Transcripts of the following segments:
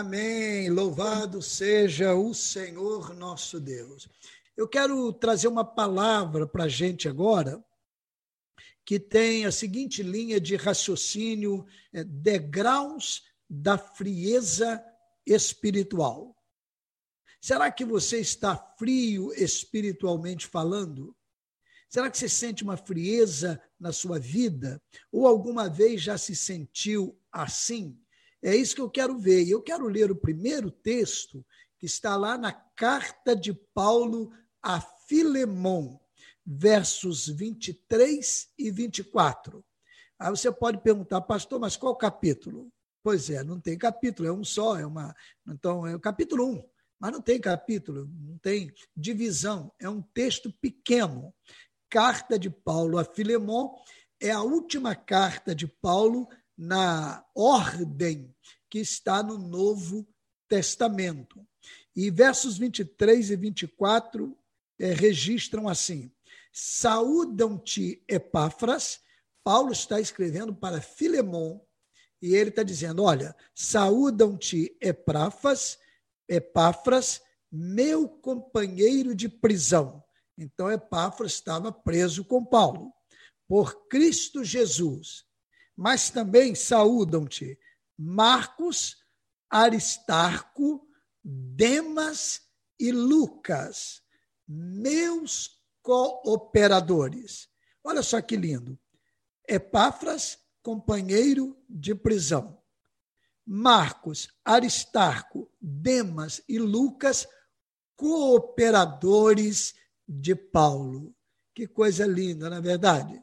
Amém. Louvado seja o Senhor nosso Deus. Eu quero trazer uma palavra para a gente agora que tem a seguinte linha de raciocínio: é, degraus da frieza espiritual. Será que você está frio espiritualmente falando? Será que você sente uma frieza na sua vida? Ou alguma vez já se sentiu assim? É isso que eu quero ver. E eu quero ler o primeiro texto que está lá na carta de Paulo a Filemon, versos 23 e 24. Aí você pode perguntar, pastor, mas qual capítulo? Pois é, não tem capítulo, é um só, é uma. Então, é o capítulo 1, mas não tem capítulo, não tem divisão, é um texto pequeno. Carta de Paulo a Filemon é a última carta de Paulo na ordem que está no Novo Testamento. E versos 23 e 24 é, registram assim: Saúdam-te, Epáfras. Paulo está escrevendo para Filemon, e ele está dizendo: Olha, saúdam-te, Epáfras, Epáfras, meu companheiro de prisão. Então, Epáfras estava preso com Paulo, por Cristo Jesus mas também saúdam-te Marcos, Aristarco, Demas e Lucas, meus cooperadores. Olha só que lindo. Epáfras, companheiro de prisão. Marcos, Aristarco, Demas e Lucas, cooperadores de Paulo. Que coisa linda, na é verdade?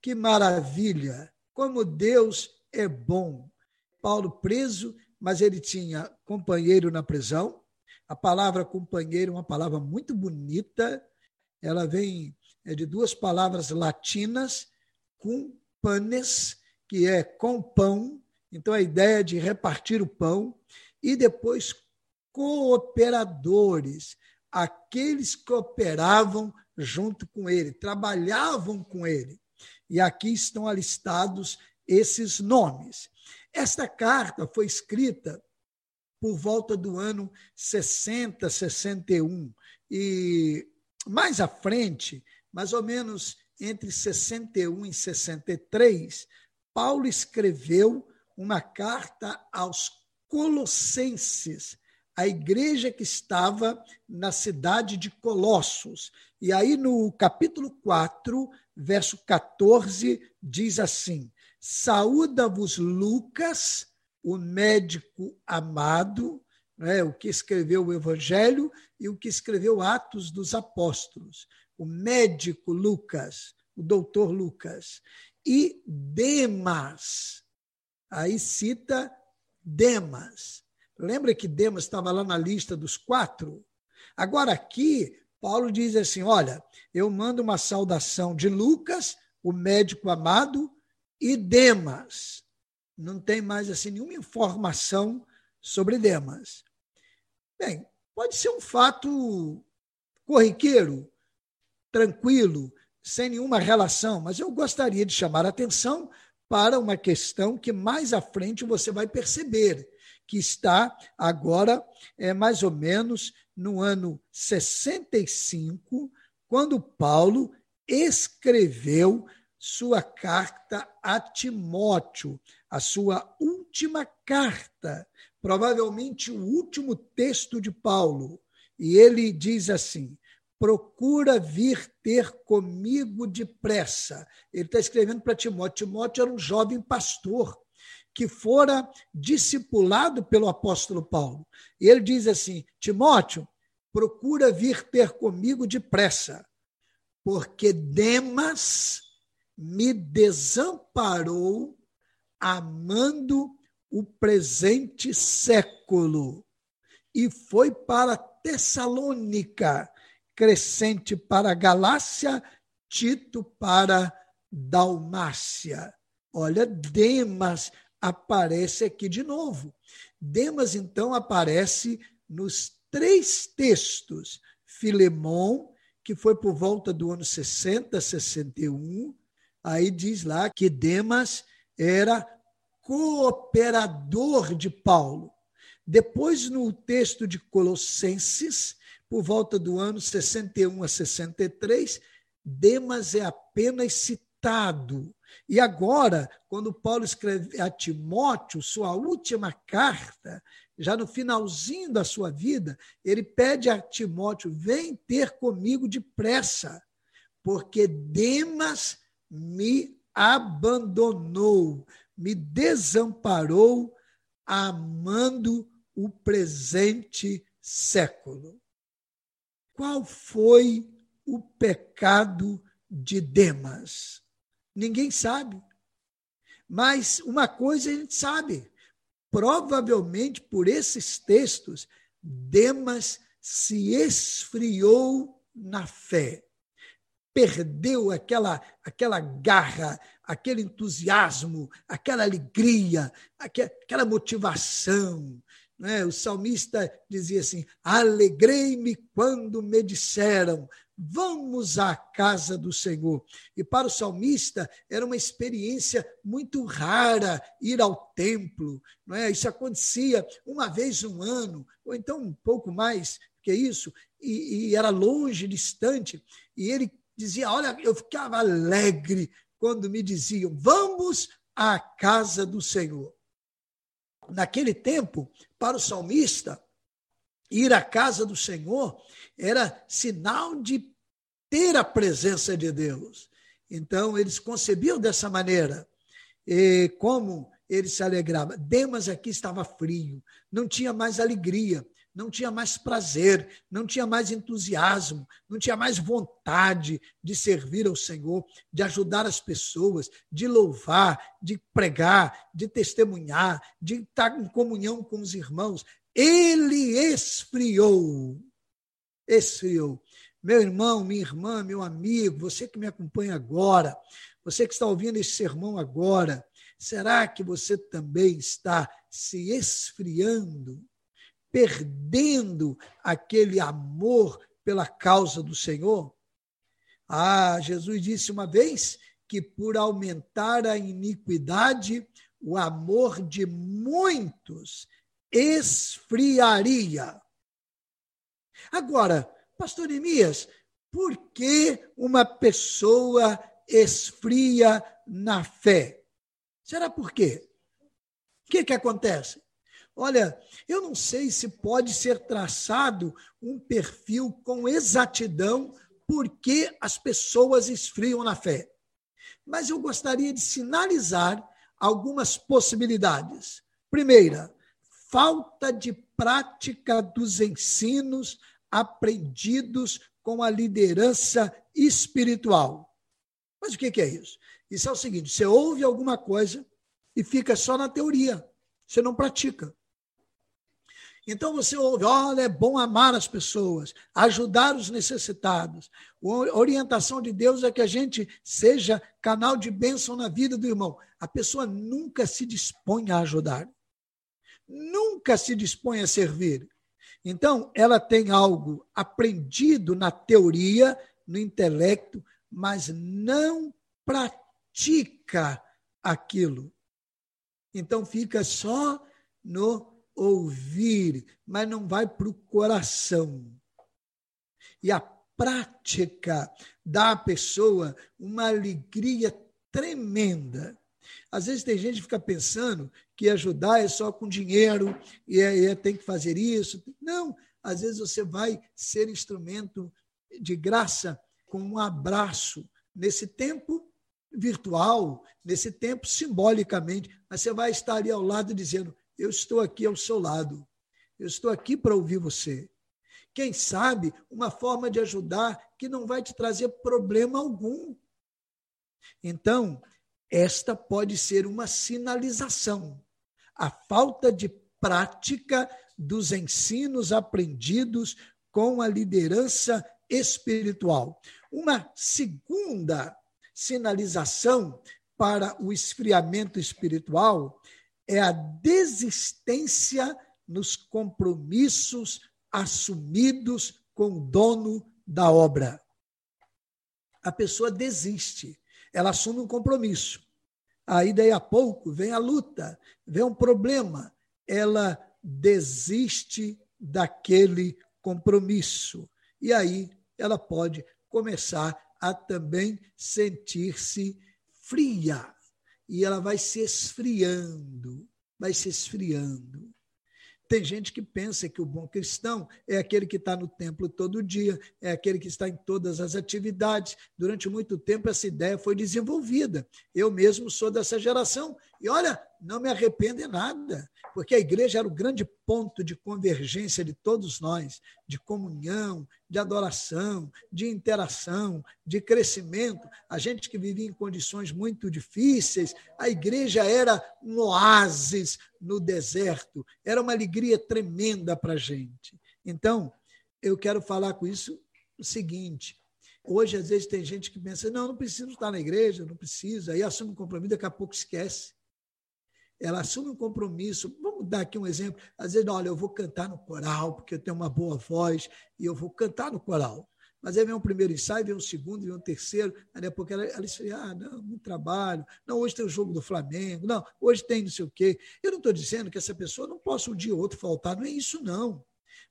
Que maravilha como Deus é bom. Paulo preso, mas ele tinha companheiro na prisão. A palavra companheiro é uma palavra muito bonita. Ela vem é de duas palavras latinas, cum panes, que é com pão. Então a ideia de repartir o pão e depois cooperadores, aqueles que operavam junto com ele, trabalhavam com ele. E aqui estão alistados esses nomes. Esta carta foi escrita por volta do ano 60, 61. E mais à frente, mais ou menos entre 61 e 63, Paulo escreveu uma carta aos Colossenses, a igreja que estava na cidade de Colossos. E aí, no capítulo 4, verso 14, diz assim: Saúda-vos Lucas, o médico amado, né, o que escreveu o Evangelho e o que escreveu Atos dos Apóstolos. O médico Lucas, o doutor Lucas. E Demas, aí cita Demas. Lembra que Demas estava lá na lista dos quatro? Agora aqui Paulo diz assim: olha, eu mando uma saudação de Lucas, o médico amado, e Demas. Não tem mais assim nenhuma informação sobre Demas. Bem, pode ser um fato corriqueiro, tranquilo, sem nenhuma relação, mas eu gostaria de chamar a atenção para uma questão que mais à frente você vai perceber, que está agora é mais ou menos no ano 65, quando Paulo escreveu sua carta a Timóteo, a sua última carta, provavelmente o último texto de Paulo. E ele diz assim: procura vir ter comigo depressa. Ele está escrevendo para Timóteo. Timóteo era um jovem pastor que fora discipulado pelo apóstolo Paulo. Ele diz assim: Timóteo, procura vir ter comigo depressa, porque Demas me desamparou amando o presente século e foi para Tessalônica, crescente para Galácia, Tito para Dalmácia. Olha, Demas aparece aqui de novo. Demas, então, aparece nos três textos. Filemon, que foi por volta do ano 60, 61, aí diz lá que Demas era cooperador de Paulo. Depois, no texto de Colossenses, por volta do ano 61 a 63, Demas é apenas citado. E agora, quando Paulo escreve a Timóteo, sua última carta, já no finalzinho da sua vida, ele pede a Timóteo: vem ter comigo depressa, porque Demas me abandonou, me desamparou, amando o presente século. Qual foi o pecado de Demas? Ninguém sabe. Mas uma coisa a gente sabe: provavelmente por esses textos, Demas se esfriou na fé, perdeu aquela, aquela garra, aquele entusiasmo, aquela alegria, aquela motivação, né? O salmista dizia assim: Alegrei-me quando me disseram, vamos à casa do Senhor. E para o salmista era uma experiência muito rara ir ao templo. Não é? Isso acontecia uma vez no ano, ou então um pouco mais que isso, e, e era longe, distante. E ele dizia: Olha, eu ficava alegre quando me diziam, vamos à casa do Senhor naquele tempo, para o salmista, ir à casa do Senhor era sinal de ter a presença de Deus. Então, eles concebiam dessa maneira. E como ele se alegrava. Demas aqui estava frio, não tinha mais alegria, não tinha mais prazer, não tinha mais entusiasmo, não tinha mais vontade de servir ao Senhor, de ajudar as pessoas, de louvar, de pregar, de testemunhar, de estar em comunhão com os irmãos. Ele esfriou. Esfriou. Meu irmão, minha irmã, meu amigo, você que me acompanha agora, você que está ouvindo esse sermão agora, será que você também está se esfriando? perdendo aquele amor pela causa do Senhor? Ah, Jesus disse uma vez que por aumentar a iniquidade, o amor de muitos esfriaria. Agora, pastor Neemias, por que uma pessoa esfria na fé? Será por quê? O que, que acontece? Olha, eu não sei se pode ser traçado um perfil com exatidão porque as pessoas esfriam na fé. Mas eu gostaria de sinalizar algumas possibilidades. Primeira, falta de prática dos ensinos aprendidos com a liderança espiritual. Mas o que é isso? Isso é o seguinte: você ouve alguma coisa e fica só na teoria, você não pratica. Então você ouve, olha, é bom amar as pessoas, ajudar os necessitados. A orientação de Deus é que a gente seja canal de bênção na vida do irmão. A pessoa nunca se dispõe a ajudar, nunca se dispõe a servir. Então, ela tem algo aprendido na teoria, no intelecto, mas não pratica aquilo. Então, fica só no ouvir, mas não vai para o coração. E a prática dá à pessoa uma alegria tremenda. Às vezes tem gente que fica pensando que ajudar é só com dinheiro e é, é, tem que fazer isso. Não, às vezes você vai ser instrumento de graça com um abraço nesse tempo virtual, nesse tempo simbolicamente, mas você vai estar ali ao lado dizendo: eu estou aqui ao seu lado. Eu estou aqui para ouvir você. Quem sabe uma forma de ajudar que não vai te trazer problema algum. Então, esta pode ser uma sinalização. A falta de prática dos ensinos aprendidos com a liderança espiritual. Uma segunda sinalização para o esfriamento espiritual é a desistência nos compromissos assumidos com o dono da obra. A pessoa desiste, ela assume um compromisso. Aí, daí a pouco, vem a luta, vem um problema, ela desiste daquele compromisso. E aí ela pode começar a também sentir-se fria. E ela vai se esfriando, vai se esfriando. Tem gente que pensa que o bom cristão é aquele que está no templo todo dia, é aquele que está em todas as atividades. Durante muito tempo, essa ideia foi desenvolvida. Eu mesmo sou dessa geração. E olha, não me arrependo em nada porque a igreja era o grande ponto de convergência de todos nós, de comunhão, de adoração, de interação, de crescimento. A gente que vivia em condições muito difíceis, a igreja era um oásis no deserto, era uma alegria tremenda para a gente. Então, eu quero falar com isso o seguinte: Hoje, às vezes, tem gente que pensa, não, não preciso estar na igreja, não precisa, aí assume um compromisso, daqui a pouco esquece ela assume um compromisso. Vamos dar aqui um exemplo. Às vezes, olha, eu vou cantar no coral, porque eu tenho uma boa voz, e eu vou cantar no coral. Mas aí vem um primeiro ensaio, vem um segundo, vem um terceiro, aí depois ela, ela esfria, ah, não, muito trabalho, não, hoje tem o jogo do Flamengo, não, hoje tem não sei o quê. Eu não estou dizendo que essa pessoa não possa um dia ou outro faltar, não é isso, não.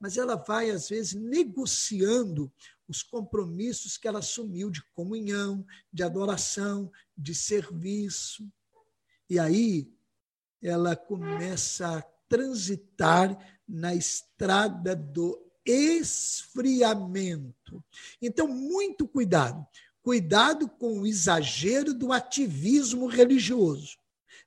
Mas ela vai, às vezes, negociando os compromissos que ela assumiu de comunhão, de adoração, de serviço. E aí ela começa a transitar na estrada do esfriamento. Então, muito cuidado. Cuidado com o exagero do ativismo religioso,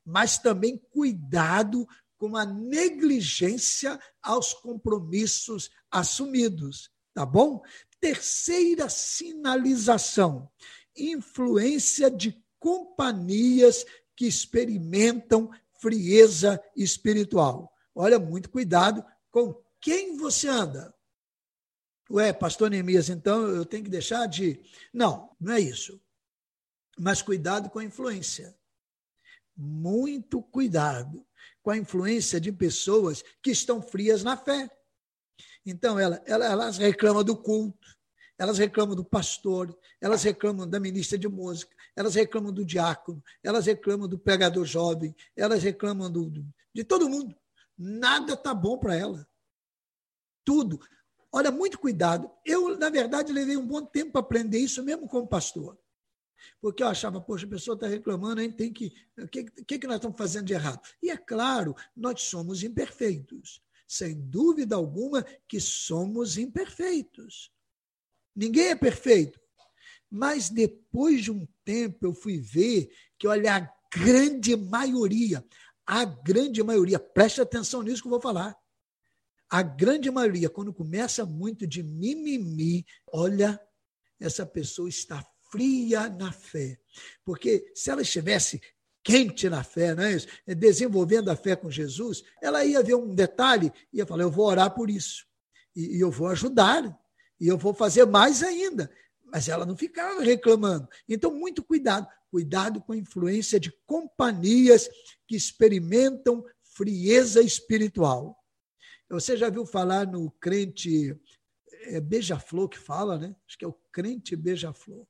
mas também cuidado com a negligência aos compromissos assumidos, tá bom? Terceira sinalização: influência de companhias que experimentam frieza espiritual. Olha, muito cuidado com quem você anda. Ué, pastor Neemias, então eu tenho que deixar de. Não, não é isso. Mas cuidado com a influência. Muito cuidado com a influência de pessoas que estão frias na fé. Então, ela, ela, elas reclamam do culto, elas reclamam do pastor, elas reclamam da ministra de música, elas reclamam do diácono, elas reclamam do pregador jovem, elas reclamam do, de todo mundo. Nada está bom para ela. Tudo. Olha, muito cuidado. Eu, na verdade, levei um bom tempo para aprender isso, mesmo como pastor. Porque eu achava, poxa, a pessoa está reclamando, tem que. O que, que, que nós estamos fazendo de errado? E é claro, nós somos imperfeitos. Sem dúvida alguma que somos imperfeitos. Ninguém é perfeito. Mas depois de um tempo eu fui ver que, olha, a grande maioria, a grande maioria, preste atenção nisso que eu vou falar. A grande maioria, quando começa muito de mimimi, olha, essa pessoa está fria na fé. Porque se ela estivesse quente na fé, não é isso? desenvolvendo a fé com Jesus, ela ia ver um detalhe e ia falar: eu vou orar por isso, e, e eu vou ajudar, e eu vou fazer mais ainda mas ela não ficava reclamando. Então, muito cuidado, cuidado com a influência de companhias que experimentam frieza espiritual. Você já viu falar no crente é, beija-flor que fala, né? Acho que é o crente beija-flor.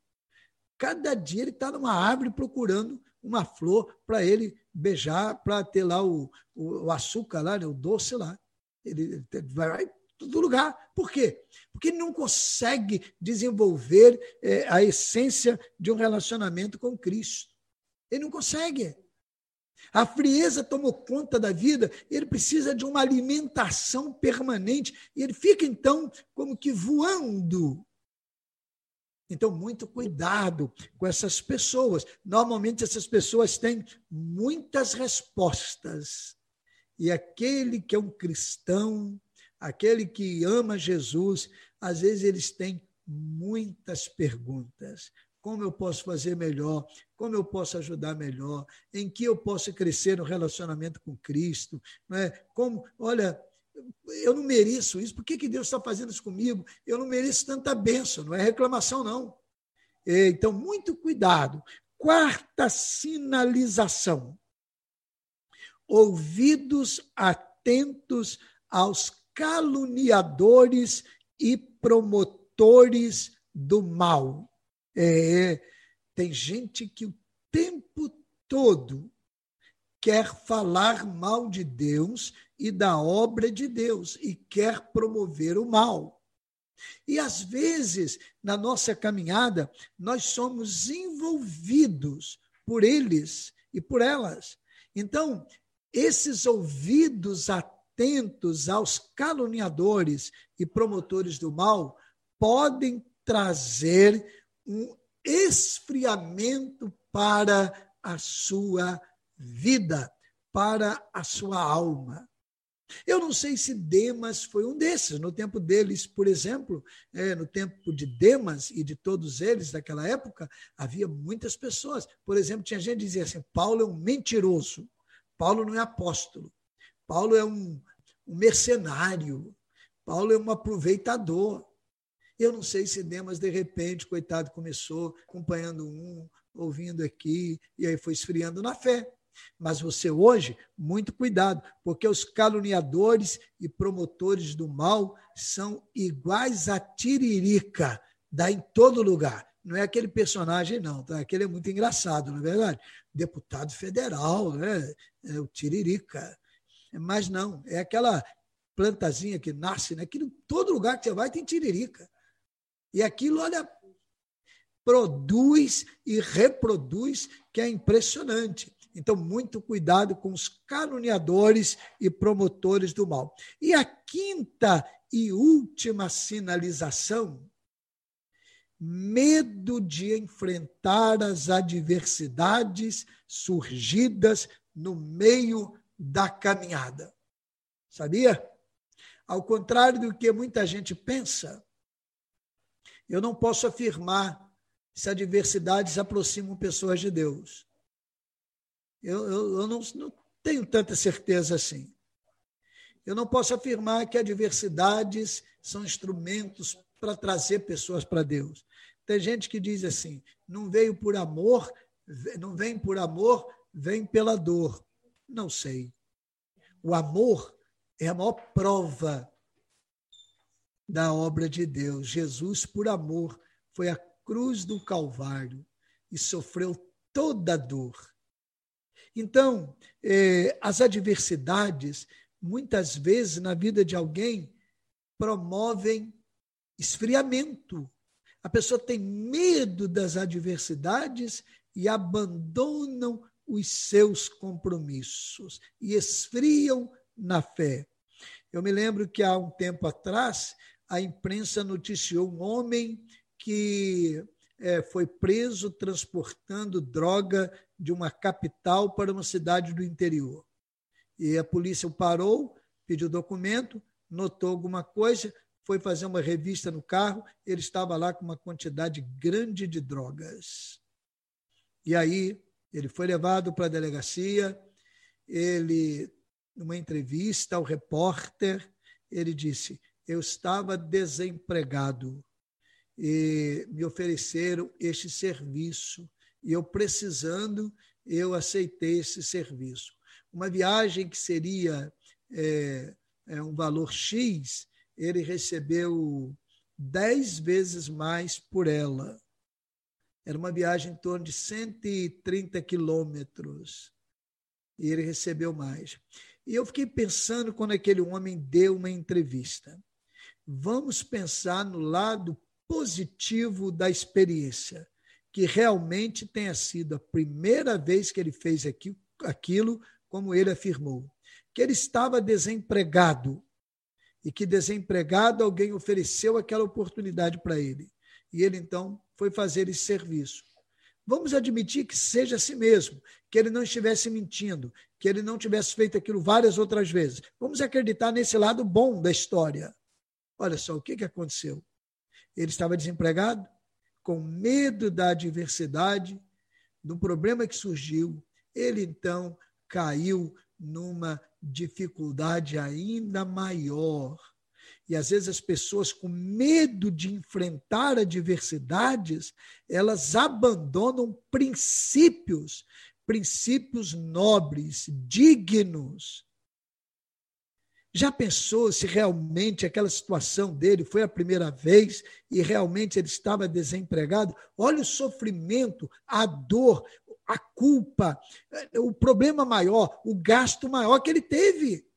Cada dia ele está numa árvore procurando uma flor para ele beijar, para ter lá o, o, açúcar lá, né? o doce lá. Ele vai todo lugar. Por quê? Porque ele não consegue desenvolver é, a essência de um relacionamento com Cristo. Ele não consegue. A frieza tomou conta da vida, ele precisa de uma alimentação permanente, e ele fica então como que voando. Então, muito cuidado com essas pessoas. Normalmente, essas pessoas têm muitas respostas. E aquele que é um cristão, aquele que ama Jesus, às vezes eles têm muitas perguntas. Como eu posso fazer melhor? Como eu posso ajudar melhor? Em que eu posso crescer no relacionamento com Cristo? Não é? Como, olha, eu não mereço isso. Por que, que Deus está fazendo isso comigo? Eu não mereço tanta bênção. Não é reclamação, não. Então, muito cuidado. Quarta sinalização: ouvidos atentos aos caluniadores e promotores do mal. É, tem gente que o tempo todo quer falar mal de Deus e da obra de Deus e quer promover o mal. E às vezes, na nossa caminhada, nós somos envolvidos por eles e por elas. Então, esses ouvidos atentos aos caluniadores e promotores do mal podem trazer um esfriamento para a sua vida, para a sua alma. Eu não sei se Demas foi um desses. No tempo deles, por exemplo, é, no tempo de Demas e de todos eles daquela época, havia muitas pessoas. Por exemplo, tinha gente que dizia assim: Paulo é um mentiroso, Paulo não é apóstolo, Paulo é um, um mercenário, Paulo é um aproveitador. Eu não sei se Demas, de repente, coitado, começou acompanhando um, ouvindo aqui, e aí foi esfriando na fé. Mas você hoje, muito cuidado, porque os caluniadores e promotores do mal são iguais a tiririca, dá em todo lugar. Não é aquele personagem, não, tá? Aquele é muito engraçado, não é verdade? Deputado federal, né? É o tiririca. Mas não, é aquela plantazinha que nasce, né? Que todo lugar que você vai tem tiririca. E aquilo, olha, produz e reproduz, que é impressionante. Então, muito cuidado com os caluniadores e promotores do mal. E a quinta e última sinalização: medo de enfrentar as adversidades surgidas no meio da caminhada. Sabia? Ao contrário do que muita gente pensa, eu não posso afirmar se adversidades aproximam pessoas de Deus. Eu, eu, eu não, não tenho tanta certeza assim. Eu não posso afirmar que adversidades são instrumentos para trazer pessoas para Deus. Tem gente que diz assim: não veio por amor, não vem por amor, vem pela dor. Não sei. O amor é a maior prova da obra de Deus. Jesus, por amor, foi à cruz do Calvário e sofreu toda a dor então, eh, as adversidades, muitas vezes na vida de alguém, promovem esfriamento. A pessoa tem medo das adversidades e abandonam os seus compromissos e esfriam na fé. Eu me lembro que há um tempo atrás a imprensa noticiou um homem que é, foi preso transportando droga de uma capital para uma cidade do interior. E a polícia o parou, pediu documento, notou alguma coisa, foi fazer uma revista no carro, ele estava lá com uma quantidade grande de drogas. E aí ele foi levado para a delegacia, ele, numa entrevista ao repórter, ele disse: Eu estava desempregado e me ofereceram este serviço e eu precisando, eu aceitei esse serviço. Uma viagem que seria é, é um valor X, ele recebeu dez vezes mais por ela. Era uma viagem em torno de 130 quilômetros. E ele recebeu mais. E eu fiquei pensando quando aquele homem deu uma entrevista. Vamos pensar no lado positivo da experiência, que realmente tenha sido a primeira vez que ele fez aquilo, como ele afirmou, que ele estava desempregado e que desempregado alguém ofereceu aquela oportunidade para ele. E ele então foi fazer esse serviço. Vamos admitir que seja assim mesmo, que ele não estivesse mentindo, que ele não tivesse feito aquilo várias outras vezes. Vamos acreditar nesse lado bom da história. Olha só o que, que aconteceu. Ele estava desempregado, com medo da adversidade, do problema que surgiu. Ele então caiu numa dificuldade ainda maior. E às vezes as pessoas, com medo de enfrentar adversidades, elas abandonam princípios, princípios nobres, dignos, já pensou se realmente aquela situação dele foi a primeira vez e realmente ele estava desempregado? Olha o sofrimento, a dor. a culpa, o problema maior, o gasto maior que ele teve.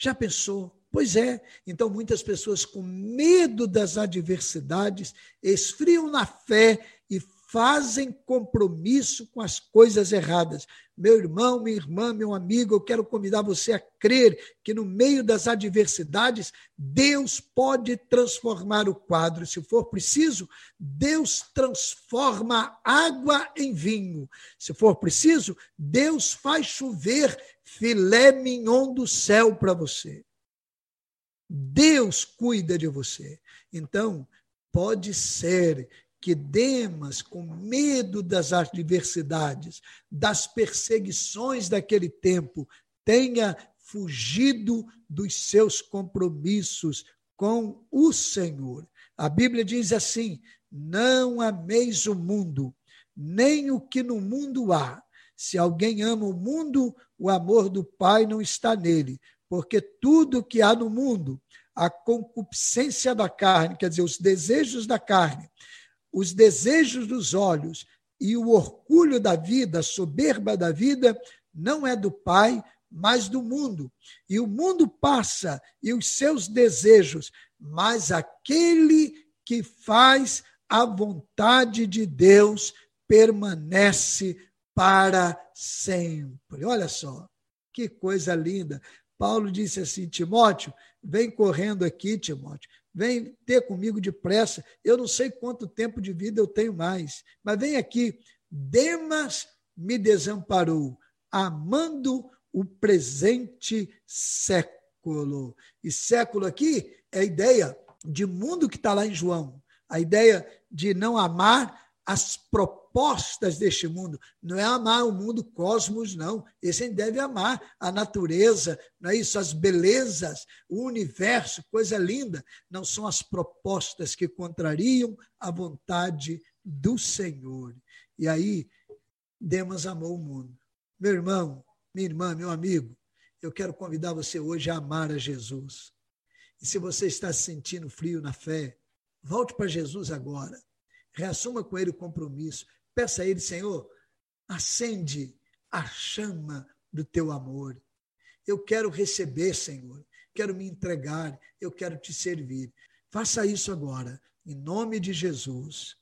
Já pensou? Pois é. Então, muitas pessoas, com medo das adversidades, esfriam na fé e fazem compromisso com as coisas erradas. Meu irmão, minha irmã, meu amigo, eu quero convidar você a crer que no meio das adversidades, Deus pode transformar o quadro. Se for preciso, Deus transforma água em vinho. Se for preciso, Deus faz chover filé mignon do céu para você. Deus cuida de você. Então, pode ser que Demas, com medo das adversidades, das perseguições daquele tempo, tenha fugido dos seus compromissos com o Senhor. A Bíblia diz assim: não ameis o mundo, nem o que no mundo há. Se alguém ama o mundo, o amor do Pai não está nele, porque tudo que há no mundo, a concupiscência da carne, quer dizer, os desejos da carne, os desejos dos olhos e o orgulho da vida, a soberba da vida, não é do Pai, mas do mundo. E o mundo passa e os seus desejos, mas aquele que faz a vontade de Deus permanece para sempre. Olha só, que coisa linda. Paulo disse assim: Timóteo, vem correndo aqui, Timóteo, vem ter comigo depressa. Eu não sei quanto tempo de vida eu tenho mais, mas vem aqui. Demas me desamparou, amando o presente século. E século aqui é a ideia de mundo que está lá em João, a ideia de não amar as propostas deste mundo. Não é amar o mundo cosmos, não. Esse deve amar a natureza, não é isso? As belezas, o universo, coisa linda. Não são as propostas que contrariam a vontade do Senhor. E aí, Demas amou o mundo. Meu irmão, minha irmã, meu amigo, eu quero convidar você hoje a amar a Jesus. E se você está se sentindo frio na fé, volte para Jesus agora reassuma com ele o compromisso. Peça a ele, Senhor, acende a chama do teu amor. Eu quero receber, Senhor. Quero me entregar, eu quero te servir. Faça isso agora, em nome de Jesus.